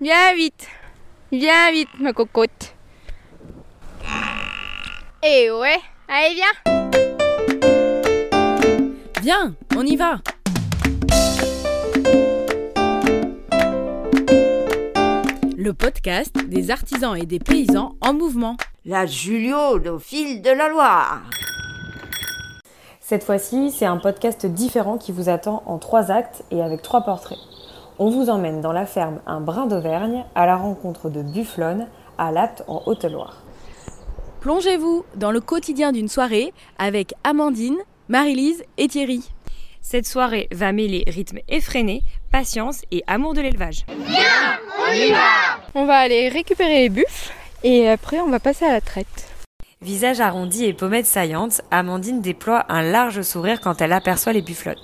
Viens vite. Viens vite, ma cocotte. Eh ouais, allez viens. Viens, on y va Le podcast des artisans et des paysans en mouvement. La Julio au fil de la Loire. Cette fois-ci, c'est un podcast différent qui vous attend en trois actes et avec trois portraits. On vous emmène dans la ferme Un Brin d'Auvergne à la rencontre de Bufflonne à Latte en Haute-Loire. Plongez-vous dans le quotidien d'une soirée avec Amandine, Marie-Lise et Thierry. Cette soirée va mêler rythme effréné, patience et amour de l'élevage. On va aller récupérer les buffles et après on va passer à la traite. Visage arrondi et pommettes saillantes, Amandine déploie un large sourire quand elle aperçoit les bufflones.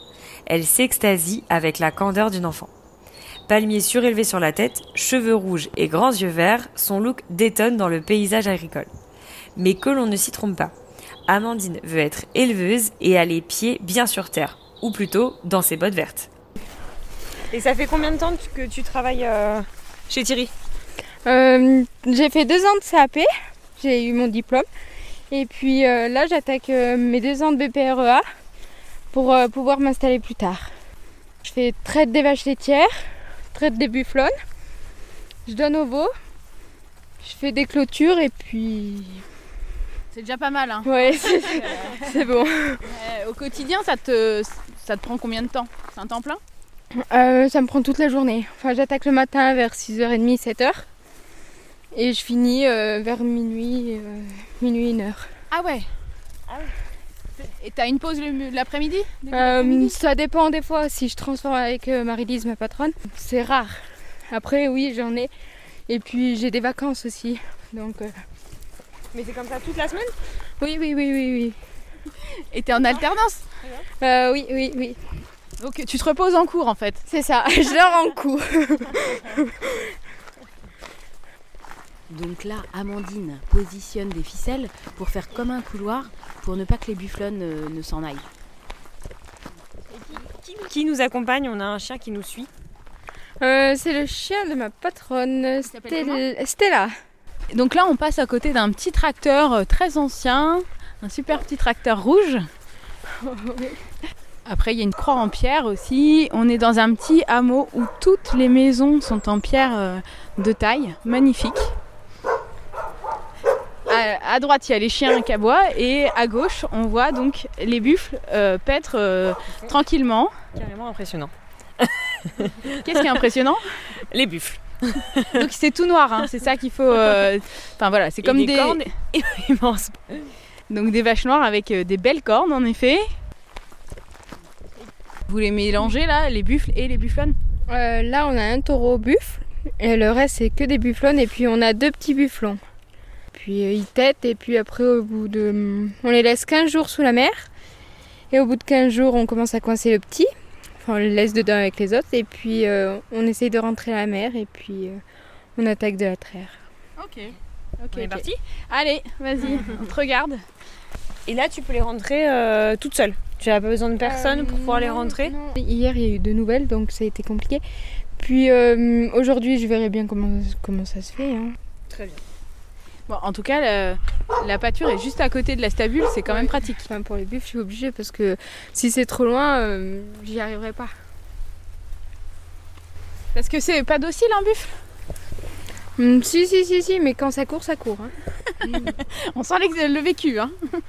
Elle s'extasie avec la candeur d'une enfant. Palmier surélevé sur la tête, cheveux rouges et grands yeux verts, son look détonne dans le paysage agricole. Mais que l'on ne s'y trompe pas. Amandine veut être éleveuse et a les pieds bien sur terre, ou plutôt dans ses bottes vertes. Et ça fait combien de temps que tu travailles euh, chez Thierry? Euh, j'ai fait deux ans de CAP, j'ai eu mon diplôme. Et puis euh, là j'attaque euh, mes deux ans de BPREA pour euh, pouvoir m'installer plus tard. Je fais traite des vaches laitières, traite des je donne au veau, je fais des clôtures et puis... C'est déjà pas mal. Hein. Ouais, c'est bon. Euh, au quotidien, ça te, ça te prend combien de temps? C'est un temps plein? Euh, ça me prend toute la journée. Enfin, j'attaque le matin vers 6h30, 7h. Et je finis euh, vers minuit, euh, minuit, 1h. Ah ouais. Et t'as une pause l'après-midi? Euh, d'après-midi ça dépend des fois si je transforme avec euh, Marie-Lise, ma patronne. C'est rare. Après, oui, j'en ai. Et puis, j'ai des vacances aussi. Donc, euh, Mais c'est comme ça toute la semaine? Oui, oui, oui, oui, oui. Et t'es en alternance? Euh, oui, oui, oui. Donc tu te reposes en cours en fait. C'est ça. je leur en cours. Donc là, Amandine positionne des ficelles pour faire comme un couloir pour ne pas que les bufflonnes euh, ne s'en aillent. Qui nous accompagne? On a un chien qui nous suit. Euh, c'est le chien de ma patronne, Stel- Stella. Donc là on passe à côté d'un petit tracteur euh, très ancien, un super petit tracteur rouge. Après il y a une croix en pierre aussi. On est dans un petit hameau où toutes les maisons sont en pierre de taille, magnifique. À, à droite il y a les chiens qui aboient et à gauche on voit donc les buffles euh, paître euh, tranquillement. Carrément impressionnant. Qu'est-ce qui est impressionnant? Les buffles. Donc c'est tout noir, hein, c'est ça qu'il faut. euh, Enfin voilà, c'est Et comme des des, cornes immenses. donc des vaches noires avec euh, des belles cornes en effet. Vous les mélangez là, les buffles et les bufflonnes Euh, là, on a un taureau buffle. Et le reste, c'est que des bufflonnes. Et puis, on a deux petits bufflons. Puis, euh, ils têtent. Et puis, après, au bout de. On les laisse 15 jours sous la mer. Et au bout de 15 jours, on commence à coincer le petit. Enfin, on le laisse dedans avec les autres. Et puis, euh, on essaye de rentrer à la mer. Et puis, euh, on attaque de la traire. Ok. On est parti Allez, vas-y, on te regarde. Et là, tu peux les rentrer euh, toute seule. Tu n'as pas besoin de personne pour pouvoir les rentrer non. Hier, il y a eu de nouvelles. Donc, ça a été compliqué. Puis, euh, aujourd'hui, je verrai bien comment, comment ça se fait. hein. Très bien. Bon, en tout cas, la, la pâture est juste à côté de la stabule, c'est quand même pratique. Enfin, pour les buffles, je suis obligée parce que si c'est trop loin, euh, j'y arriverai pas. Parce que c'est pas docile un buffle. Hum, si, si, si, si, mais quand ça court, ça court. hein. On sent le vécu. Hein.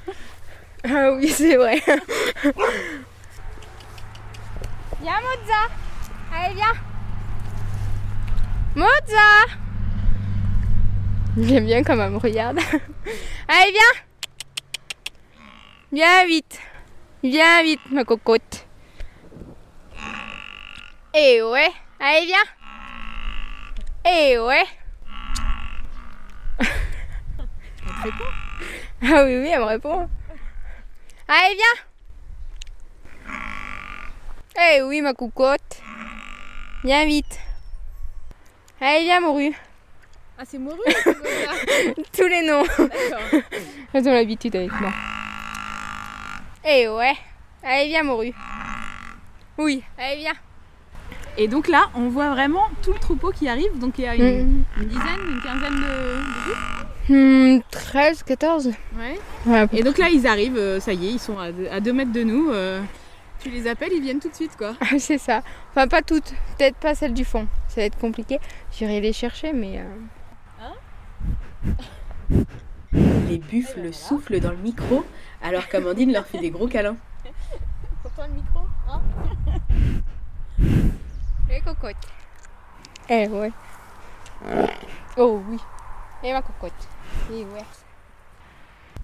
Ah oui, c'est vrai. viens, Mozza Allez, viens Mozza J'aime bien comme elle me regarde. Allez, viens Viens vite Viens vite, ma cocotte. Eh ouais Allez, viens Eh ouais Ah oui, oui, elle me répond. Allez, viens Eh oui, ma coucotte. Viens vite. Allez, viens, morue. Ah, c'est mouru Tous les noms. Elles ont l'habitude avec moi. Eh ouais. Allez, viens, morue. Oui, allez, viens. Et donc là, on voit vraiment tout le troupeau qui arrive. Donc il y a une, Mm. une dizaine, une quinzaine de, de. Hmm, 13, 14 Ouais. Ouais, Et donc là, ils arrivent, euh, ça y est, ils sont à deux, à deux mètres de nous. euh, tu les appelles, ils viennent tout de suite, quoi. c'est ça. Enfin, pas toutes. Peut-être pas celles du fond. Ça va être compliqué. J'irai les chercher, mais. euh, Les buffles soufflent dans le micro alors qu'Amandine leur fait des gros câlins. Pourtant le micro, hein Les cocottes. Eh ouais. Oh oui. Et ma cocotte. Et ouais.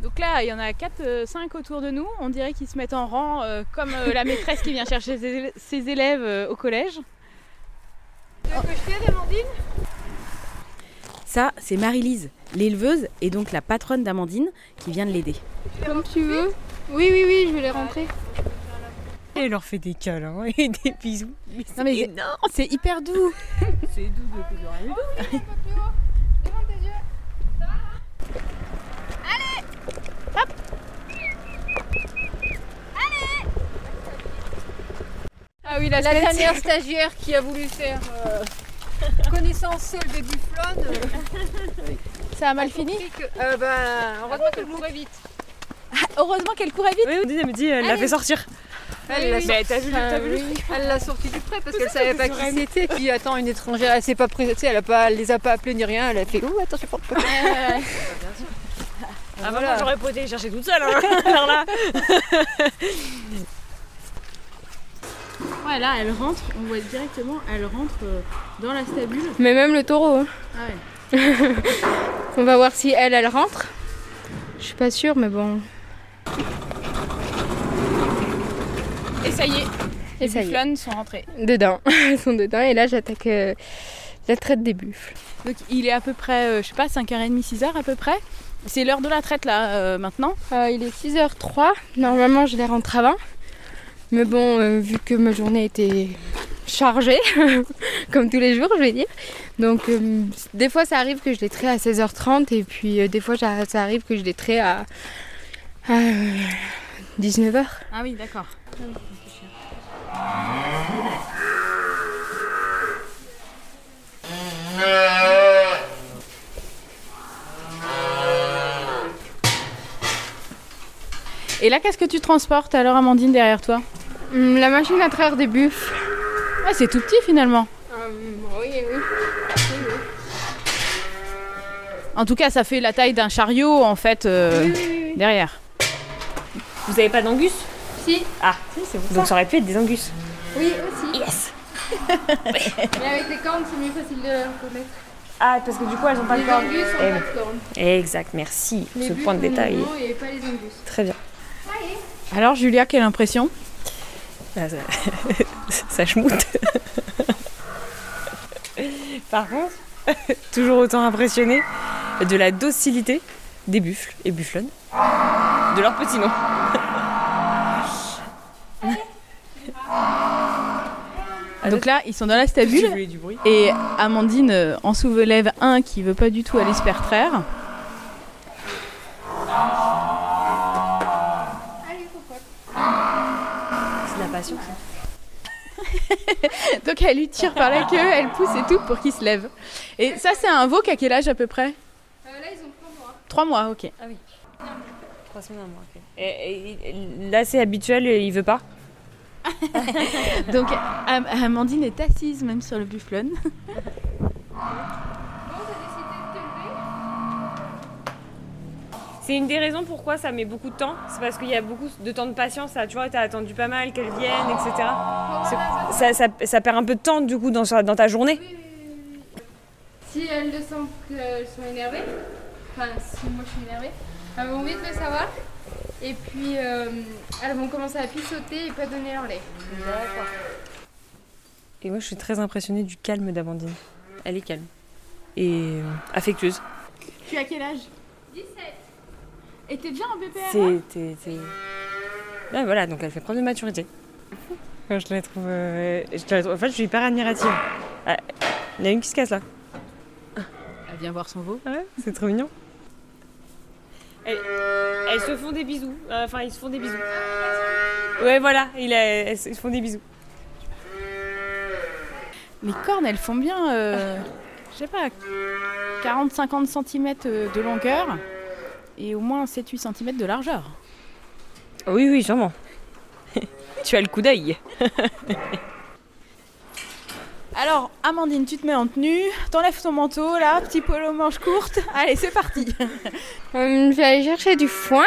Donc là, il y en a 4-5 autour de nous. On dirait qu'ils se mettent en rang euh, comme euh, la maîtresse qui vient chercher ses, élè- ses élèves euh, au collège. Tu veux que je t'aide, Amandine? Ça, c'est Marie-Lise, l'éleveuse et donc la patronne d'Amandine qui vient de l'aider. Comme tu veux. Oui, oui, oui, je vais les rentrer. Et elle leur fait des câlins et des bisous. Mais Non mais c'est hyper doux. C'est doux de plus rien. Devant tes yeux. Ah oui, la, dernière stagiaire qui a voulu faire euh, connaissance seule des bufflonnes. euh, Ça a mal fini que, euh, bah, heureusement qu'elle courait vite. Heureusement qu'elle courait vite. Oui, elle me dit, elle l'a fait sortir. Elle l'a oui. sorti- t'as vu, t'as vu le oui, Elle l'a sorti du prêt parce qu'elle savait pas qui c'était. Puis attends, une étrangère, elle s'est pas pré- tu sais, elle a pas, elle les a pas appelés ni rien. Elle a fait ouh attends, je porte pas. Ah, Voilà. moi, j'aurais pas été les chercher toute seule. hein. Alors là. Ouais, là, elle rentre, on voit directement, elle rentre euh, dans la stabule. Mais même le taureau. hein. Ah ouais. On va voir si elle, elle rentre. Je suis pas sûre, mais bon. Et ça y est, Et les bufflonnes sont rentrées. Dedans. Elles sont dedans. Et là, j'attaque euh, la traite des buffles. Donc il est à peu près, euh, je sais pas, 5h30, 6h à peu près. C'est l'heure de la traite là, euh, maintenant. Euh, il est 6h03. Normalement, je les rentre avant. Mais bon, euh, vu que ma journée était chargée, comme tous les jours, je vais dire. Donc, euh, des fois, ça arrive que je les traite à 16h30. Et puis, euh, des fois, ça arrive que je les traite à, à 19h. Ah oui, d'accord. Et là, qu'est-ce que tu transportes alors, Amandine, derrière toi? La machine à traire des buffles. Ah, c'est tout petit finalement. oui, oui. En tout cas, ça fait la taille d'un chariot en fait euh, derrière. Vous avez pas d'angus? Si, Ah, donc ça aurait pu être des angus. oui aussi. Yes Mais avec les cornes, c'est mieux facile de les reconnaître. Ah, parce que du coup, elles ont pas Les de cornes. angus Eh pas de cornes. Exact, merci pour Les ce buffles, point de détail. non, et pas les angus. Très bien. Alors, Julia, quelle impression? Ah, ça, ça schmoute. Par contre, toujours autant impressionné de la docilité des buffles et bufflonnes, de leur petit nom. Donc là, ils sont dans la stabule et Amandine euh, en soulève un qui veut pas du tout aller se faire Donc elle lui tire par la queue, elle pousse et tout pour qu'il se lève. Et ça, c'est un veau qui a quel âge à peu près? Euh, là, ils ont trois mois. Trois mois, ok. Trois semaines, un mois, ok. Et, et- là, c'est habituel, il veut pas? Donc Am- Amandine est assise même sur le bufflon. C'est une des raisons pourquoi ça met beaucoup de temps. C'est parce qu'il y a beaucoup de temps de patience. Ça, tu vois, t'as attendu pas mal qu'elles viennent, etc. Ça, ça, ça perd un peu de temps du coup dans, ta journée. Si elles le sentent qu'elles sont énervées, enfin si moi je suis énervée, elles vont vite le savoir. Et puis euh, elles vont commencer à pissoter et pas donner leur lait. Et moi, je suis très impressionnée du calme d'Amandine. Elle est calme et euh, affectueuse. Tu as quel âge? 17. Et t'es déjà en BPR C'est, t'es- t'es- Ouais, voilà, donc elle fait preuve de maturité. Je la trouve, euh, je la trouve- En fait, je suis hyper admirative. Ah, Il y en a une qui se casse là. Elle vient voir son veau. Ah ouais, c'est trop mignon. Elles, elles se font des bisous. Euh, Enfin, ils se font des bisous. Ouais, voilà, il a- elles se font des bisous. Les cornes, elles font bien, euh, je sais pas, 40-50 cm de longueur et au moins 7-8 cm de largeur. Oui, oui, sûrement. tu as le coup d'œil. Alors, Amandine, tu te mets en tenue, t'enlèves ton manteau, là, petit polo manche courte. Allez, c'est parti. Euh, je vais aller chercher du foin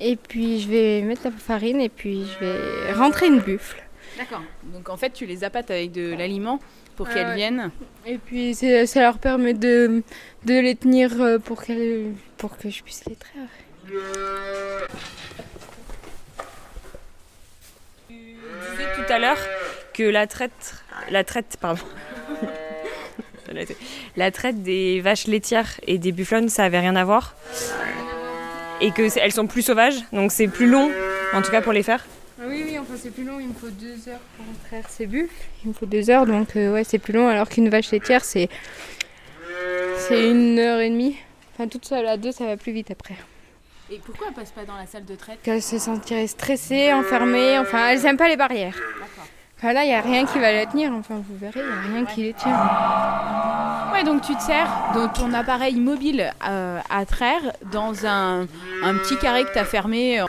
et puis je vais mettre la farine et puis je vais rentrer une buffle. D'accord. Donc en fait, tu les appâtes avec de l'aliment pour Ah qu'elles ouais. viennent. Et puis ça leur permet de, de les tenir euh, pour, qu'elles- pour que je puisse les traire. Tu disais tout à l'heure que la traite, la traite, pardon, la traite des vaches laitières et des bufflonnes, ça avait rien à voir, et que elles sont plus sauvages, donc c'est plus long, en tout cas pour les faire. Ah oui, oui, enfin c'est plus long, il me faut deux heures pour traire ces buffles. Il me faut deux heures, donc euh, ouais, c'est plus long, alors qu'une vache laitière, c'est c'est une heure et demie. Enfin, toute seule à deux, ça va plus vite après. Et pourquoi elles passent pas dans la salle de traite? Qu'elles se sentiraient stressées, enfermées, enfin, elles aiment pas les barrières. Enfin, là, il n'y a rien qui va les tenir, enfin, vous verrez, il n'y a rien qui les tient. Ouais, donc tu te sers de ton appareil mobile euh, à traire dans un, un petit carré que tu as fermé.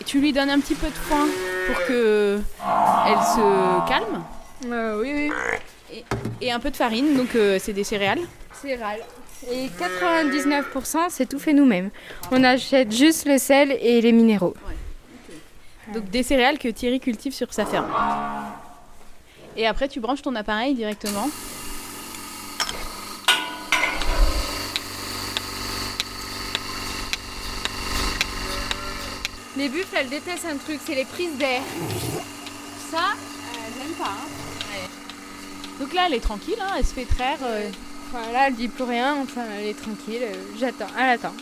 Et tu lui donnes un petit peu de foin pour que elle se calme. Euh, oui, oui. Et un peu de farine, donc euh, c'est des céréales. Céréales. Et 99%, c'est tout fait nous-mêmes. On achète juste le sel et les minéraux. Donc des céréales que Thierry cultive sur sa ferme. Et après, tu branches ton appareil directement. Les buffles, elles détestent un truc, c'est les prises d'air. Ça, elles n'aiment pas. hein. Donc là, elle est tranquille, hein, elle se fait traire. euh, Enfin, là, elle dit plus rien, enfin, elle est tranquille. euh, J'attends, elle attend.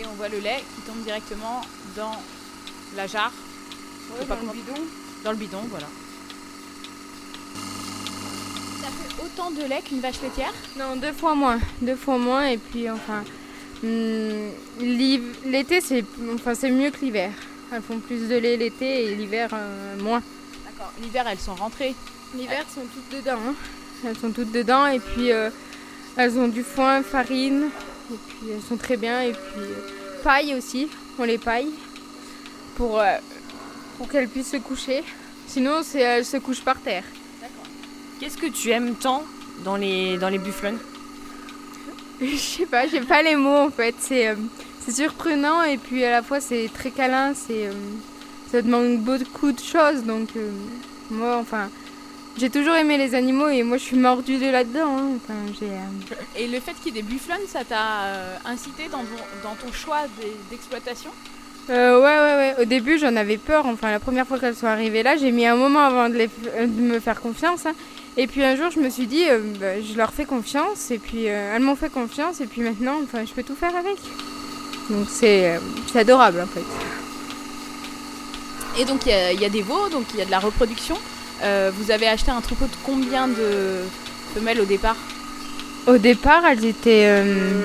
et on voit le lait qui tombe directement dans la jarre, Ouais, pas dans le comment- bidon. dans le bidon, voilà. Ça fait autant de lait qu'une vache laitière? Non, deux fois moins. Deux fois moins, et puis, enfin, l'été, c'est enfin, mieux que l'hiver. Elles font plus de lait l'été et l'hiver, euh, moins. D'accord. L'hiver, elles sont rentrées. L'hiver, elles sont toutes dedans. hein. Elles sont toutes dedans, et puis, euh, elles ont du foin, farine, et puis elles sont très bien, et puis, euh, paille aussi. On les paille pour, pour qu'elles puissent se coucher. Sinon, elles se couchent par terre. Qu'est-ce que tu aimes tant dans les, dans les bufflonnes Je sais pas, j'ai pas les mots en fait. C'est euh, surprenant et puis à la fois c'est très câlin. C'est euh, ça demande beaucoup de choses. Donc euh, moi, enfin, j'ai toujours aimé les animaux et moi je suis mordue de là-dedans. hein. Enfin, Et le fait qu'il y ait des bufflonnes, ça t'a incité dans ton, dans ton choix d'exploitation? Euh, ouais, ouais, ouais. Au début, j'en avais peur. Enfin, la première fois qu'elles sont arrivées là, j'ai mis un moment avant de, les f- de me faire confiance. hein. Et puis un jour, je me suis dit, euh, bah, je leur fais confiance. Et puis euh, elles m'ont fait confiance. Et puis maintenant, enfin, je peux tout faire avec. Donc c'est euh, adorable en fait. Et donc il y, a- il y a des veaux, donc il y a de la reproduction. Vous avez acheté un troupeau de combien de femelles au départ? Au départ, elles étaient euh,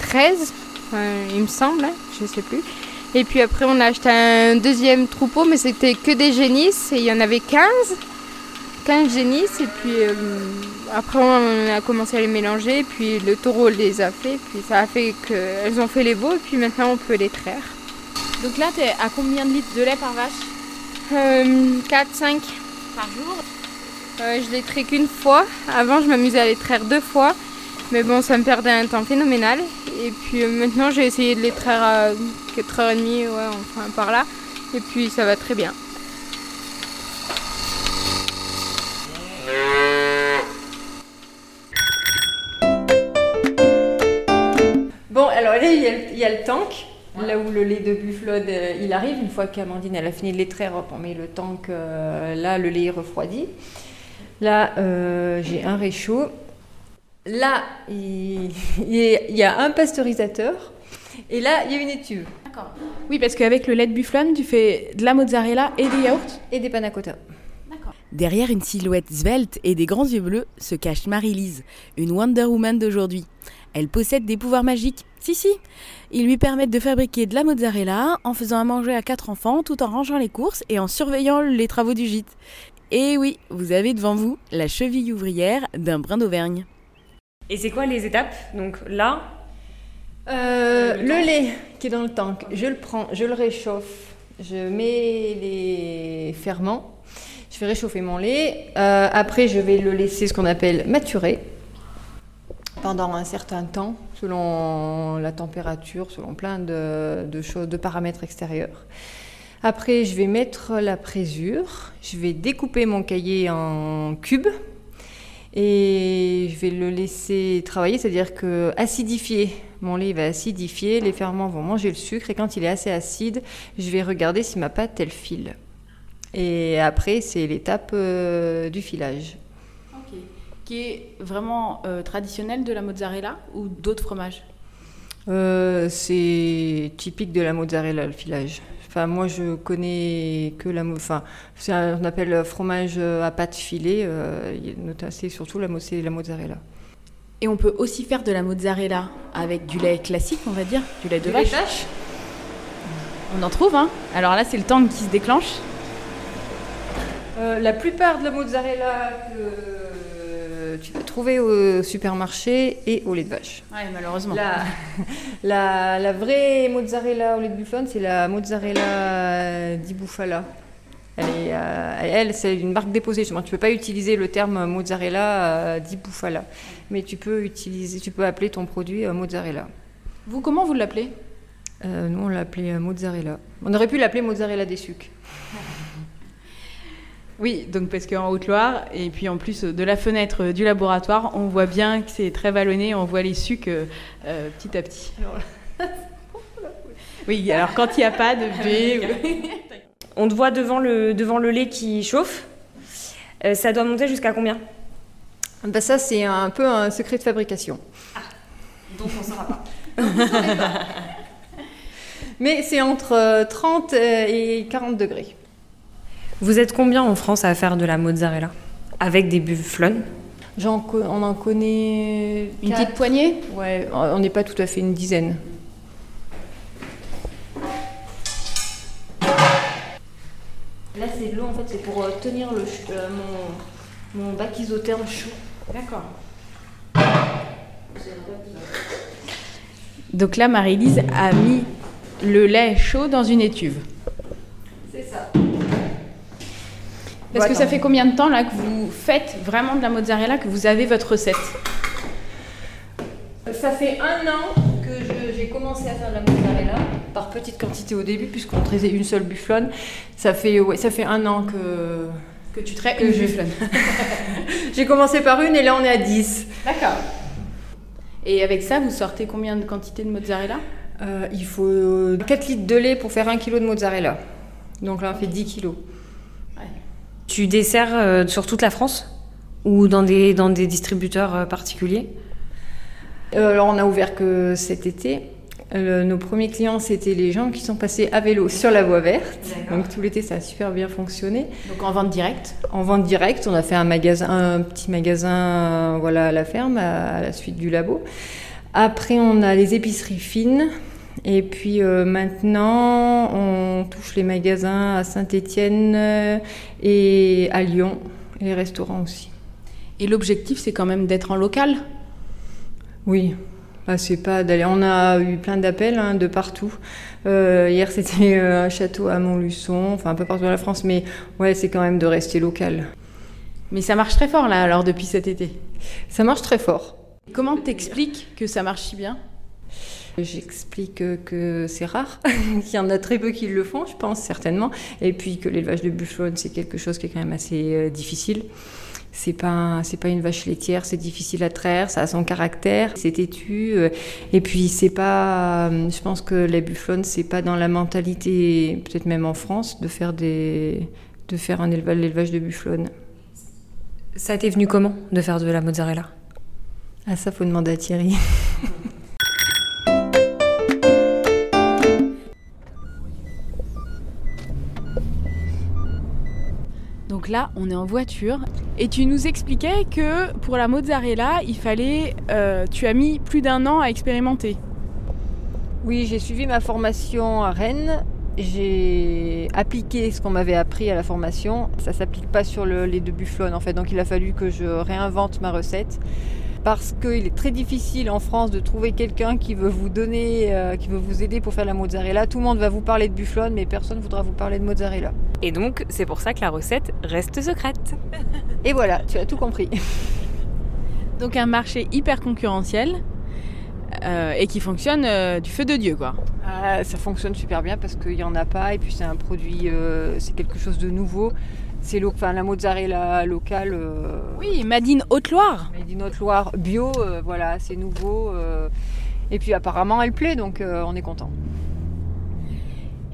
13, enfin, il me semble, hein, je sais plus. Et puis après, on a acheté un deuxième troupeau, mais c'était que des génisses, et il y en avait 15. 15 génisses, et puis euh, après, on a commencé à les mélanger, et puis le taureau les a fait, puis ça a fait qu'elles ont fait les veaux, et puis maintenant, on peut les traire. Donc là, t'es à combien de litres de lait par vache? 4, 5 par jour? Euh, je les trais qu'une fois. Avant, je m'amusais à les traire deux fois. Mais bon, ça me perdait un temps phénoménal. Et puis euh, maintenant, j'ai essayé de les traire à 4h30, ouais, enfin par là. Et puis ça va très bien. Bon, alors là, il y a, le- il y a le tank, là où le lait de bufflode euh, il arrive. Une fois qu'Amandine elle a fini de les traire, hop, on met le tank, euh, là le lait est refroidi. Là, euh, j'ai un réchaud. Là, il, il y a- il y a un pasteurisateur. Et là, il y a une étuve Oui, parce qu'avec le lait de bufflone, tu fais de la mozzarella et des yaourts. et des panna cotta. Derrière une silhouette svelte et des grands yeux bleus se cache Marie-Lise, une Wonder Woman d'aujourd'hui. Elle possède des pouvoirs magiques. Si, si. Ils lui permettent de fabriquer de la mozzarella en faisant à manger à quatre enfants tout en rangeant les courses et en surveillant les travaux du gîte. Et oui, vous avez devant vous la cheville ouvrière d'un brin d'Auvergne. Et c'est quoi les étapes Donc là, Euh, le lait qui est dans le tank, je le prends, je le réchauffe, je mets les ferments, je vais réchauffer mon lait. Euh, après, je vais le laisser ce qu'on appelle maturer pendant un certain temps, selon la température, selon plein de, de choses, de paramètres extérieurs. Après, je vais mettre la présure, je vais découper mon cahier en cubes et je vais le laisser travailler, c'est-à-dire que acidifier, mon lait va acidifier, les ferments vont manger le sucre et quand il est assez acide, je vais regarder si ma pâte elle file. Et après, c'est l'étape euh, du filage. Qui est vraiment euh, traditionnel de la mozzarella ou d'autres fromages? Euh, c'est typique de la mozzarella le filage. Enfin, moi, je connais que la, enfin, c'est un- on appelle fromage à pâte filée. euh, c'est surtout la, mo- c'est la mozzarella. Et on peut aussi faire de la mozzarella avec du lait classique, on va dire, du lait de vache. On en trouve, hein Alors là, c'est le tank qui se déclenche. Euh, la plupart de la mozzarella que tu vas trouver au supermarché et au lait de vache. Ouais, malheureusement. La, la, la vraie mozzarella au lait de bufflone, c'est la mozzarella di Bufala. Elle, est, euh, elle, c'est une marque déposée. Justement. Tu peux pas utiliser le terme mozzarella euh, di Bufala, mais tu peux utiliser, tu peux appeler ton produit euh, mozzarella. Vous, comment vous l'appelez? Euh, nous, on l'appelait euh, mozzarella. On aurait pu l'appeler mozzarella des sucres. Oui, donc parce qu'en Haute-Loire, et puis en plus euh, de la fenêtre euh, du laboratoire, on voit bien que c'est très vallonné, on voit les sucs euh, petit à petit. Oui, alors quand il n'y a pas de V, ou- on te voit devant le, devant le lait qui chauffe. Euh, ça doit monter jusqu'à combien? Ben ça, c'est un peu un secret de fabrication. Donc on ne saura pas. Mais c'est entre euh, 30 et 40 degrés. Vous êtes combien en France à faire de la mozzarella Avec des bufflons on en connaît une quatre. petite poignée Ouais, on n'est pas tout à fait une dizaine. Là, c'est de l'eau, en fait, c'est pour euh, tenir le, euh, mon, mon bac isotherme chaud. D'accord. Donc là, Marie-Lise a mis le lait chaud dans une étuve. C'est ça. Parce que ça fait combien de temps là que vous faites vraiment de la mozzarella, que vous avez votre recette? Ça fait un an que j'ai commencé à faire de la mozzarella, par petite quantité au début, puisqu'on traisait une seule bufflonne. Ça fait, ouais, ça fait un an que, Que tu traites une bufflonne. j'ai commencé par une et là on est à 10. D'accord. Et avec ça, vous sortez combien de quantité de mozzarella? Euh, il faut 4 litres de lait pour faire 1 kg de mozzarella. Donc là on fait 10 kilos. Tu desserres euh, sur toute la France Ou dans des, dans des distributeurs euh, particuliers? Euh, alors on a ouvert que cet été. Euh, nos premiers clients, c'était les gens qui sont passés à vélo sur la voie verte. Donc tout l'été, ça a super bien fonctionné. Donc en vente directe? En vente directe, on a fait un magasin, un petit magasin, euh, voilà, à la ferme, à, à la suite du labo. Après, on a les épiceries fines. Et puis euh, maintenant, on touche les magasins à Saint-Étienne et à Lyon, et les restaurants aussi. Et l'objectif, c'est quand même d'être en local? Oui, bah, c'est pas d'aller. On a eu plein d'appels hein, de partout. Euh, hier, c'était euh, un château à Montluçon, enfin un peu partout dans la France, mais ouais, c'est quand même de rester local. Mais ça marche très fort là, alors depuis cet été? Ça marche très fort. Comment t'expliques que ça marche si bien? J'explique que c'est rare, qu'il y en a très peu qui le font, je pense certainement, et puis que l'élevage de bufflone c'est quelque chose qui est quand même assez euh, difficile. C'est pas c'est pas une vache laitière, c'est difficile à traire, ça a son caractère, c'est têtu, euh, et puis c'est pas, euh, je pense que les bufflones c'est pas dans la mentalité, peut-être même en France, de faire des, de faire un élevage, l'élevage de bufflone. Ça t'est venu comment de faire de la mozzarella? Ah ça faut demander à Thierry. Là, on est en voiture. Et tu nous expliquais que pour la mozzarella, il fallait. euh, tu as mis plus d'un an à expérimenter. Oui, j'ai suivi ma formation à Rennes. J'ai appliqué ce qu'on m'avait appris à la formation. Ça s'applique pas sur le lait de bufflone en fait, donc il a fallu que je réinvente ma recette. Parce qu'il est très difficile en France de trouver quelqu'un qui veut vous donner, euh, qui veut vous aider pour faire la mozzarella. Tout le monde va vous parler de bufflone, mais personne ne voudra vous parler de mozzarella. Et donc, c'est pour ça que la recette reste secrète. Et voilà, tu as tout compris. Donc un marché hyper concurrentiel euh, et qui fonctionne euh, du feu de Dieu, quoi. Ah, ça fonctionne super bien parce qu'il n'y en a pas et puis c'est un produit, euh, c'est quelque chose de nouveau. C'est enfin, la mozzarella locale. euh, Oui, Madine Haute-Loire. Made in Haute-Loire bio, euh, voilà, c'est nouveau. euh, et puis apparemment elle plaît, donc euh, on est content.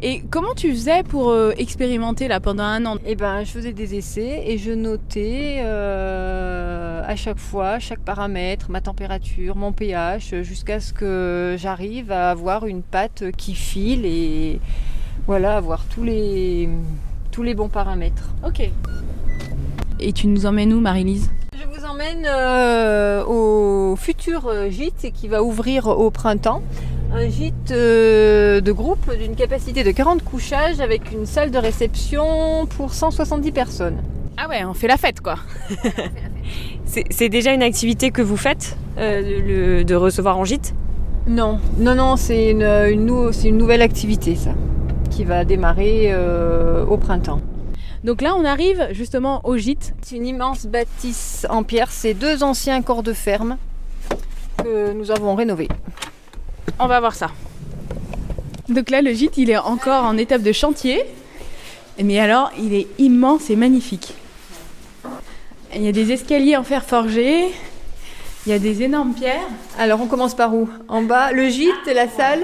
Et comment tu faisais pour euh, expérimenter là pendant un an? Et ben je faisais des essais et je notais euh, à chaque fois, chaque paramètre, ma température, mon pH, jusqu'à ce que j'arrive à avoir une pâte qui file et voilà, avoir tous les, tous les bons paramètres. Ok. Et tu nous emmènes où, Marie-Lise? Je vous emmène euh, au futur gîte qui va ouvrir au printemps. Un gîte euh, de groupe d'une capacité de 40 couchages avec une salle de réception pour 170 personnes. Ah ouais, on fait la fête, quoi. C'est déjà une activité que vous faites, euh, le- de recevoir en gîte? Non, non, non, c'est une, une nou- c'est une nouvelle activité ça, qui va démarrer euh, au printemps. Donc là, on arrive justement au gîte. C'est une immense bâtisse en pierre, c'est deux anciens corps de ferme que nous avons rénovés. On va voir ça. Donc là, le gîte, il est encore en étape de chantier. Mais alors, il est immense et magnifique. Il y a des escaliers en fer forgé. Il y a des énormes pierres. Alors on commence par où? En bas, le gîte, la salle?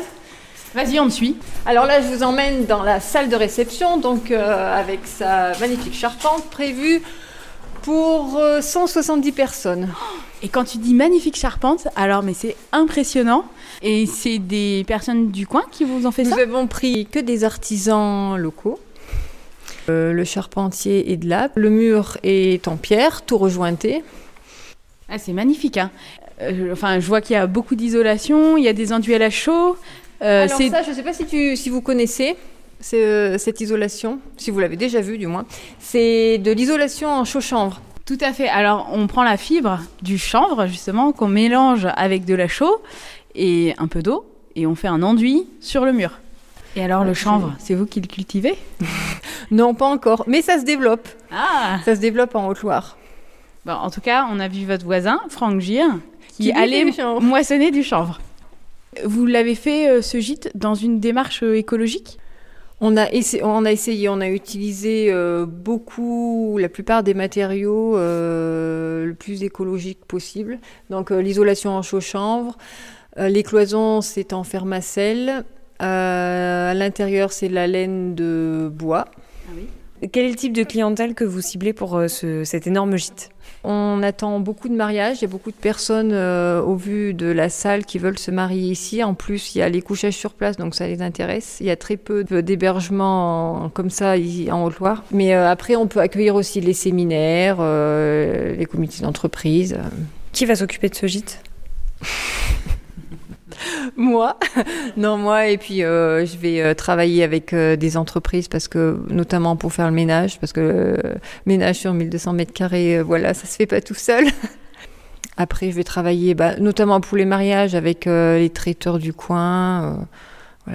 Vas-y, on te suit. Alors là, je vous emmène dans la salle de réception, donc euh, avec sa magnifique charpente prévue pour euh, 170 personnes. Et quand tu dis magnifique charpente, alors mais c'est impressionnant. Et c'est des personnes du coin qui vous ont fait Nous ça? avons pris que des artisans locaux. Euh, le charpentier est de là. Le mur est en pierre, tout rejointé. Ah, c'est magnifique. Hein. Euh, enfin, je vois qu'il y a beaucoup d'isolation, il y a des enduits à la chaux. Euh, Alors c'est- ça, je ne sais pas si, tu, si vous connaissez cette isolation, si vous l'avez déjà vu du moins. C'est de l'isolation en chaux-chanvre. Tout à fait. Alors, on prend la fibre du chanvre, justement, qu'on mélange avec de la chaux et un peu d'eau, et on fait un enduit sur le mur. Et alors, le chanvre, c'est vous qui le cultivez? Non, pas encore, mais ça se développe. Ah Ça se développe en Haute-Loire. Bon, En tout cas, on a vu votre voisin, Franck Gir, qui, Qui allait du moissonner du chanvre. Vous l'avez fait, euh, ce gîte, dans une démarche euh, écologique? On a, essa- on a essayé, on a utilisé euh, beaucoup, la plupart des matériaux le plus écologique possible. Donc l'isolation en chaux-chanvre, les cloisons c'est en fermacelle, euh, à l'intérieur c'est de la laine de bois. Quel est le type de clientèle que vous ciblez pour euh, ce- cet énorme gîte? On attend beaucoup de mariages, il y a beaucoup de personnes euh, au vu de la salle qui veulent se marier ici. En plus, il y a les couchages sur place, donc ça les intéresse. Il y a très peu d'hébergements en- comme ça ici, en Haute-Loire. Mais euh, après, on peut accueillir aussi les séminaires, euh, les comités d'entreprise. Qui va s'occuper de ce gîte? Moi Non, moi, et puis euh, je vais euh, travailler avec euh, des entreprises, parce que, notamment pour faire le ménage, parce que euh, ménage sur 1200 mètres carrés, voilà, ça se fait pas tout seul. Après, je vais travailler, bah, notamment pour les mariages, avec euh, les traiteurs du coin. euh.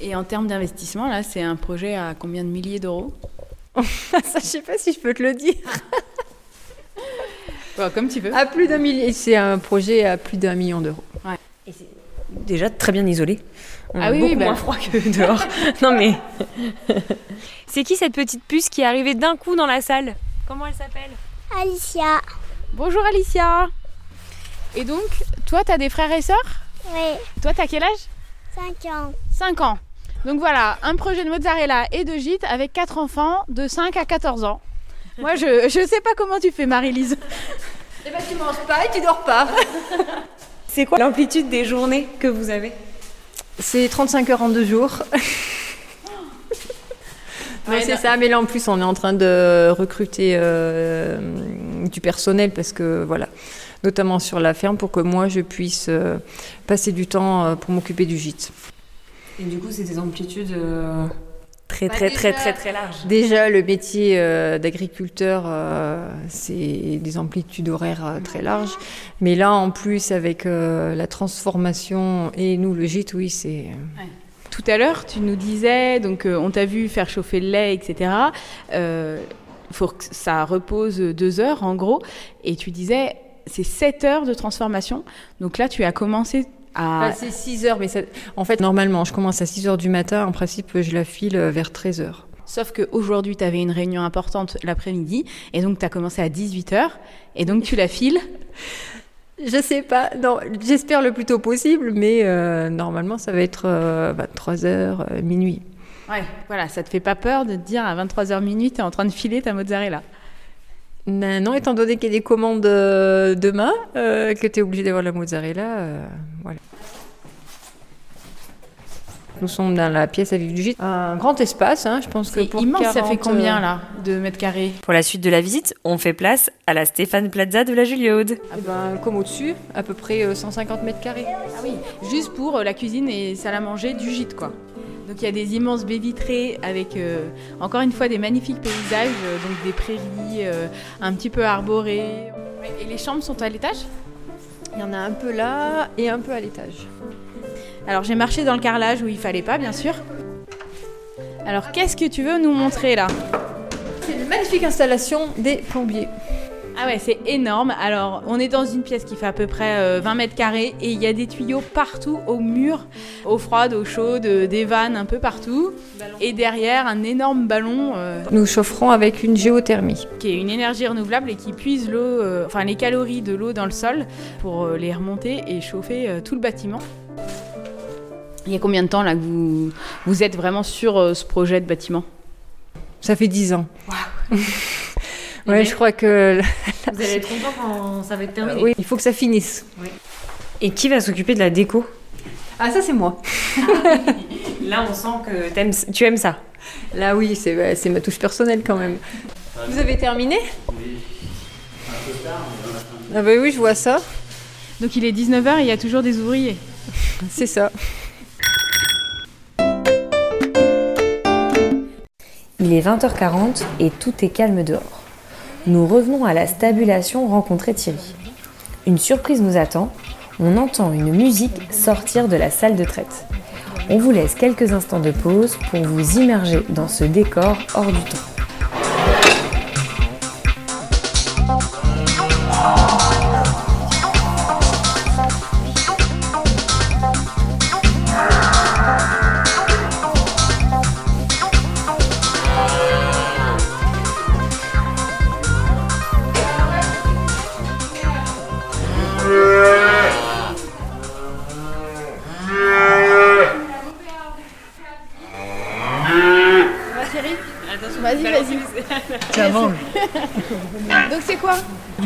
Et en termes d'investissement, là, c'est un projet à combien de milliers d'euros? Ça, je sais pas si je peux te le dire. Bon, Comme tu veux. À plus d'un millier, c'est un projet à plus d'un million d'euros. Déjà très bien isolé. On Ah a oui, beaucoup oui, bah. moins froid que dehors. non mais. C'est qui cette petite puce qui est arrivée d'un coup dans la salle? Comment elle s'appelle? Alicia. Bonjour Alicia Et donc, toi, t'as des frères et sœurs? Oui, Toi, t'as quel âge? 5 ans. 5 ans. Donc voilà, un projet de mozzarella et de gîte avec 4 enfants de 5 à 14 ans. Moi, je, je sais pas comment tu fais, Marie-Lise. Eh ben, tu manges pas et tu dors pas. C'est quoi l'amplitude des journées que vous avez? C'est 35 heures en deux jours. Non, Ouais, c'est ça, mais là en plus on est en train de recruter euh, du personnel parce que voilà, notamment sur la ferme pour que moi je puisse euh, passer du temps euh, pour m'occuper du gîte. Et du coup, c'est des amplitudes très, Bah, très, très, déjà- très, très larges. Déjà le métier euh, d'agriculteur euh, c'est des amplitudes horaires euh, très larges, mais là en plus avec euh, la transformation et nous le gîte, oui c'est Tout à l'heure, tu nous disais, donc euh, on t'a vu faire chauffer le lait, etc. Euh, faut que ça repose deux heures en gros. Et tu disais, c'est 7 heures de transformation. Donc là, tu as commencé à. Bah, c'est 6 heures, mais ça- en fait, normalement, je commence à 6 heures du matin. En principe, je la file euh, vers 13 heures. Sauf qu'aujourd'hui, tu avais une réunion importante l'après-midi. Et donc, tu as commencé à 18 heures. Et donc, tu la files. Je sais pas, non, j'espère le plus tôt possible, mais euh, normalement, ça va être euh, 23 heures, euh, minuit. Ouais. Voilà, ça te fait pas peur de te dire à 23h minuit, tu es en train de filer ta mozzarella. Non, non, étant donné qu'il y a des commandes euh, demain, euh, que tu es obligé d'avoir la mozzarella, euh, voilà. Nous sommes dans la pièce à vivre du gîte. Un grand espace, hein, je pense que pour immense, ça fait 40, combien là de mètres carrés? Pour la suite de la visite, on fait place à la Stéphane Plaza de la Juliaude. eh ben, Comme au-dessus, à peu près euh, 150 mètres carrés. Ah oui, juste pour la cuisine et salle à manger du gîte quoi. Donc il y a des immenses baies vitrées avec euh, encore une fois des magnifiques paysages, euh, donc des prairies euh, un petit peu arborées. Et les chambres sont à l'étage? Il y en a un peu là et un peu à l'étage. Alors j'ai marché dans le carrelage où il fallait pas bien sûr. Alors qu'est-ce que tu veux nous montrer là? C'est une magnifique installation des plombiers. Ah ouais, c'est énorme. Alors, on est dans une pièce qui fait à peu près euh, 20 mètres carrés et il y a des tuyaux partout au mur, eau froide, eau chaude, euh, des vannes un peu partout. Et derrière, un énorme ballon euh, Nous chaufferons avec une géothermie. qui est une énergie renouvelable et qui puise l'eau, euh, enfin les calories de l'eau dans le sol pour euh, les remonter et chauffer euh, tout le bâtiment. Il y a combien de temps là que vous, vous êtes vraiment sur euh, ce projet de bâtiment? Ça fait 10 ans. Eh ouais, je crois que Vous allez être content quand ça va être terminé. oui, il faut que ça finisse. Et qui va s'occuper de la déco? Ah, ça c'est moi. Là, on sent que t'aimes- tu aimes ça? Là, oui, c'est ouais, c'est ma touche personnelle quand même. Vous avez terminé? Ah bah oui, je vois ça. Donc il est 19h et il y a toujours des ouvriers. C'est ça. Il est 20h40 et tout est calme dehors. Nous revenons à la stabulation rencontrer Thierry. Une surprise nous attend. On entend une musique sortir de la salle de traite. On vous laisse quelques instants de pause pour vous immerger dans ce décor hors du temps.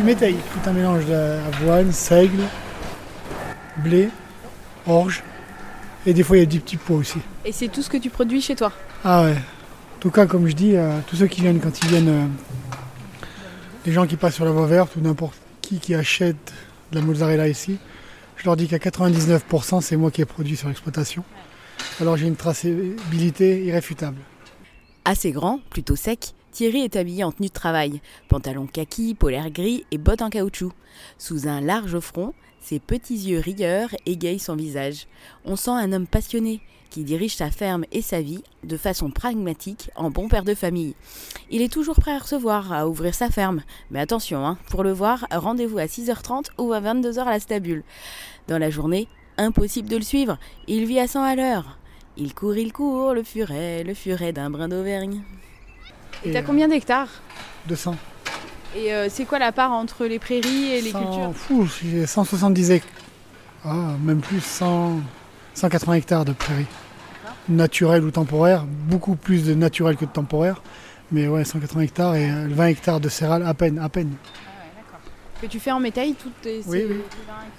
Métail, tout un mélange d'avoine, seigle, blé, orge. Et des fois, il y a des petits pois aussi. Et c'est tout ce que tu produis chez toi? Ah ouais. En tout cas, comme je dis, euh, tous ceux qui viennent, quand ils viennent, euh, les gens qui passent sur la voie verte ou n'importe qui qui achète de la mozzarella ici, je leur dis qu'à 99%, c'est moi qui ai produit sur l'exploitation. Alors j'ai une traçabilité irréfutable. Assez grand, plutôt sec, Thierry est habillé en tenue de travail, pantalon kaki, polaire gris et bottes en caoutchouc. Sous un large front, ses petits yeux rieurs égayent son visage. On sent un homme passionné qui dirige sa ferme et sa vie de façon pragmatique en bon père de famille. Il est toujours prêt à recevoir, à ouvrir sa ferme. Mais attention, hein, pour le voir, rendez-vous à 6h30 ou à 22h à la stabule. Dans la journée, impossible de le suivre, il vit à 100 à l'heure. Il court, il court, le furet, le furet d'un brin d'Auvergne. Et t'as euh, combien d'hectares 200. Et euh, c'est quoi la part entre les prairies et les 100 cultures fou, j'ai 170 hectares. Ah, même plus, 100, 180 hectares de prairies. Naturelles ou temporaires, beaucoup plus de naturel que de temporaire. Mais ouais, 180 hectares et euh, 20 hectares de céréales à peine, à peine. Que tu fais en métail toutes tes... Oui, ces- oui.